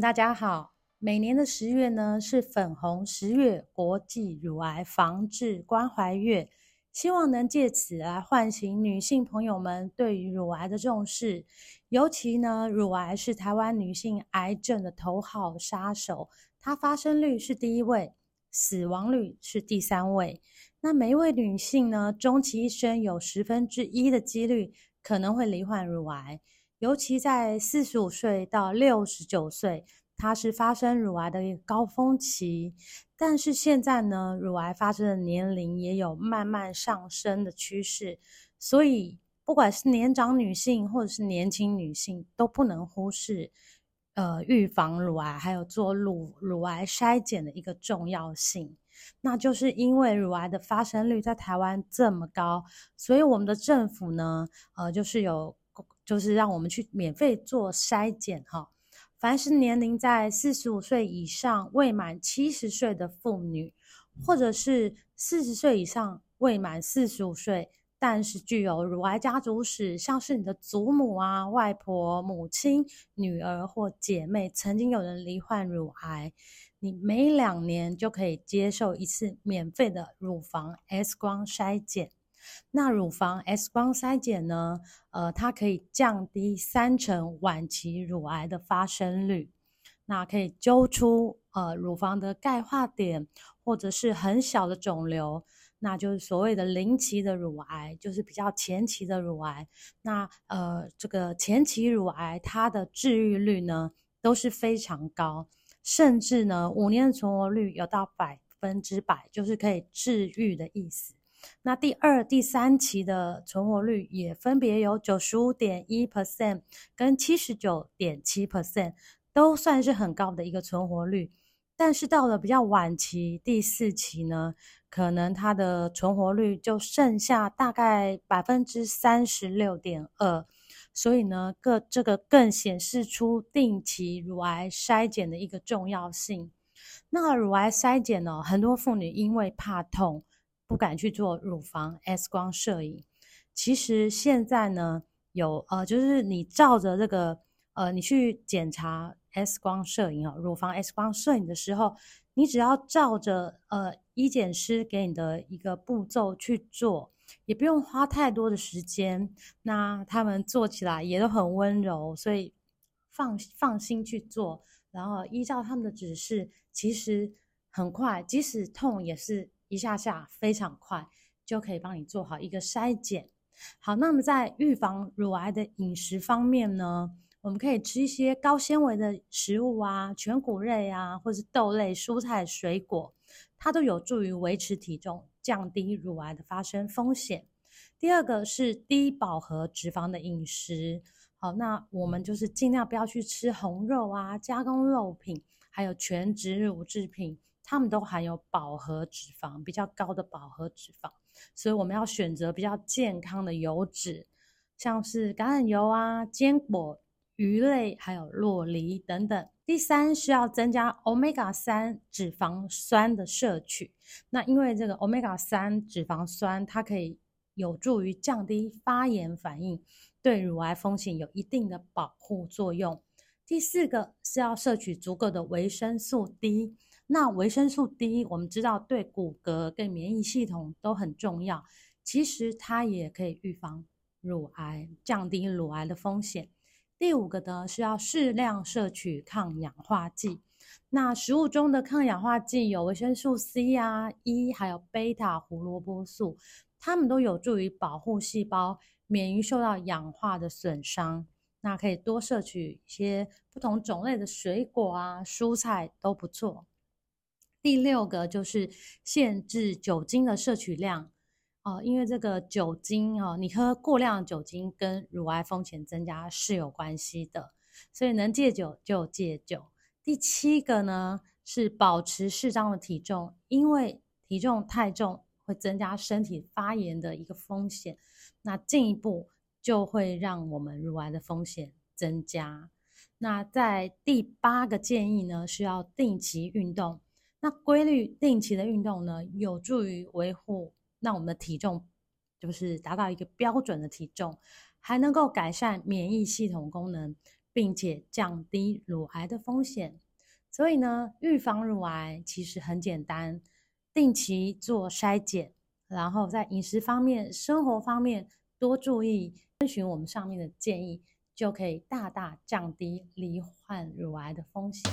大家好。每年的十月呢，是粉红十月，国际乳癌防治关怀月，希望能借此来唤醒女性朋友们对于乳癌的重视。尤其呢，乳癌是台湾女性癌症的头号杀手，它发生率是第一位，死亡率是第三位。那每一位女性呢，终其一生有十分之一的几率可能会罹患乳癌。尤其在四十五岁到六十九岁，它是发生乳癌的一个高峰期。但是现在呢，乳癌发生的年龄也有慢慢上升的趋势，所以不管是年长女性或者是年轻女性，都不能忽视呃预防乳癌，还有做乳乳癌筛检的一个重要性。那就是因为乳癌的发生率在台湾这么高，所以我们的政府呢，呃，就是有。就是让我们去免费做筛检哈，凡是年龄在四十五岁以上未满七十岁的妇女，或者是四十岁以上未满四十五岁，但是具有乳癌家族史，像是你的祖母啊、外婆、母亲、女儿或姐妹曾经有人罹患乳癌，你每两年就可以接受一次免费的乳房 X 光筛检。那乳房 X 光筛检呢？呃，它可以降低三成晚期乳癌的发生率。那可以揪出呃乳房的钙化点，或者是很小的肿瘤，那就是所谓的零期的乳癌，就是比较前期的乳癌。那呃，这个前期乳癌它的治愈率呢都是非常高，甚至呢五年存活率有到百分之百，就是可以治愈的意思。那第二、第三期的存活率也分别有九十五点一 percent 跟七十九点七 percent，都算是很高的一个存活率。但是到了比较晚期第四期呢，可能它的存活率就剩下大概百分之三十六点二。所以呢，个这个更显示出定期乳癌筛检的一个重要性。那乳癌筛检呢，很多妇女因为怕痛。不敢去做乳房 X 光摄影，其实现在呢，有呃，就是你照着这个呃，你去检查 X 光摄影啊，乳房 X 光摄影的时候，你只要照着呃医检师给你的一个步骤去做，也不用花太多的时间。那他们做起来也都很温柔，所以放放心去做，然后依照他们的指示，其实很快，即使痛也是。一下下非常快就可以帮你做好一个筛检。好，那么在预防乳癌的饮食方面呢，我们可以吃一些高纤维的食物啊，全谷类啊，或是豆类、蔬菜、水果，它都有助于维持体重，降低乳癌的发生风险。第二个是低饱和脂肪的饮食。好，那我们就是尽量不要去吃红肉啊、加工肉品，还有全脂乳制品。它们都含有饱和脂肪，比较高的饱和脂肪，所以我们要选择比较健康的油脂，像是橄榄油啊、坚果、鱼类，还有洛梨等等。第三是要增加 Omega 三脂肪酸的摄取，那因为这个 Omega 三脂肪酸，它可以有助于降低发炎反应，对乳癌风险有一定的保护作用。第四个是要摄取足够的维生素 D。那维生素 D，我们知道对骨骼跟免疫系统都很重要。其实它也可以预防乳癌，降低乳癌的风险。第五个呢，是要适量摄取抗氧化剂。那食物中的抗氧化剂有维生素 C 啊、E，还有贝塔胡萝卜素，它们都有助于保护细胞免于受到氧化的损伤。那可以多摄取一些不同种类的水果啊、蔬菜都不错。第六个就是限制酒精的摄取量，哦，因为这个酒精哦，你喝过量酒精跟乳癌风险增加是有关系的，所以能戒酒就戒酒。第七个呢是保持适当的体重，因为体重太重会增加身体发炎的一个风险，那进一步就会让我们乳癌的风险增加。那在第八个建议呢是要定期运动。那规律定期的运动呢，有助于维护让我们的体重就是达到一个标准的体重，还能够改善免疫系统功能，并且降低乳癌的风险。所以呢，预防乳癌其实很简单，定期做筛检，然后在饮食方面、生活方面多注意，遵循我们上面的建议，就可以大大降低罹患乳癌的风险。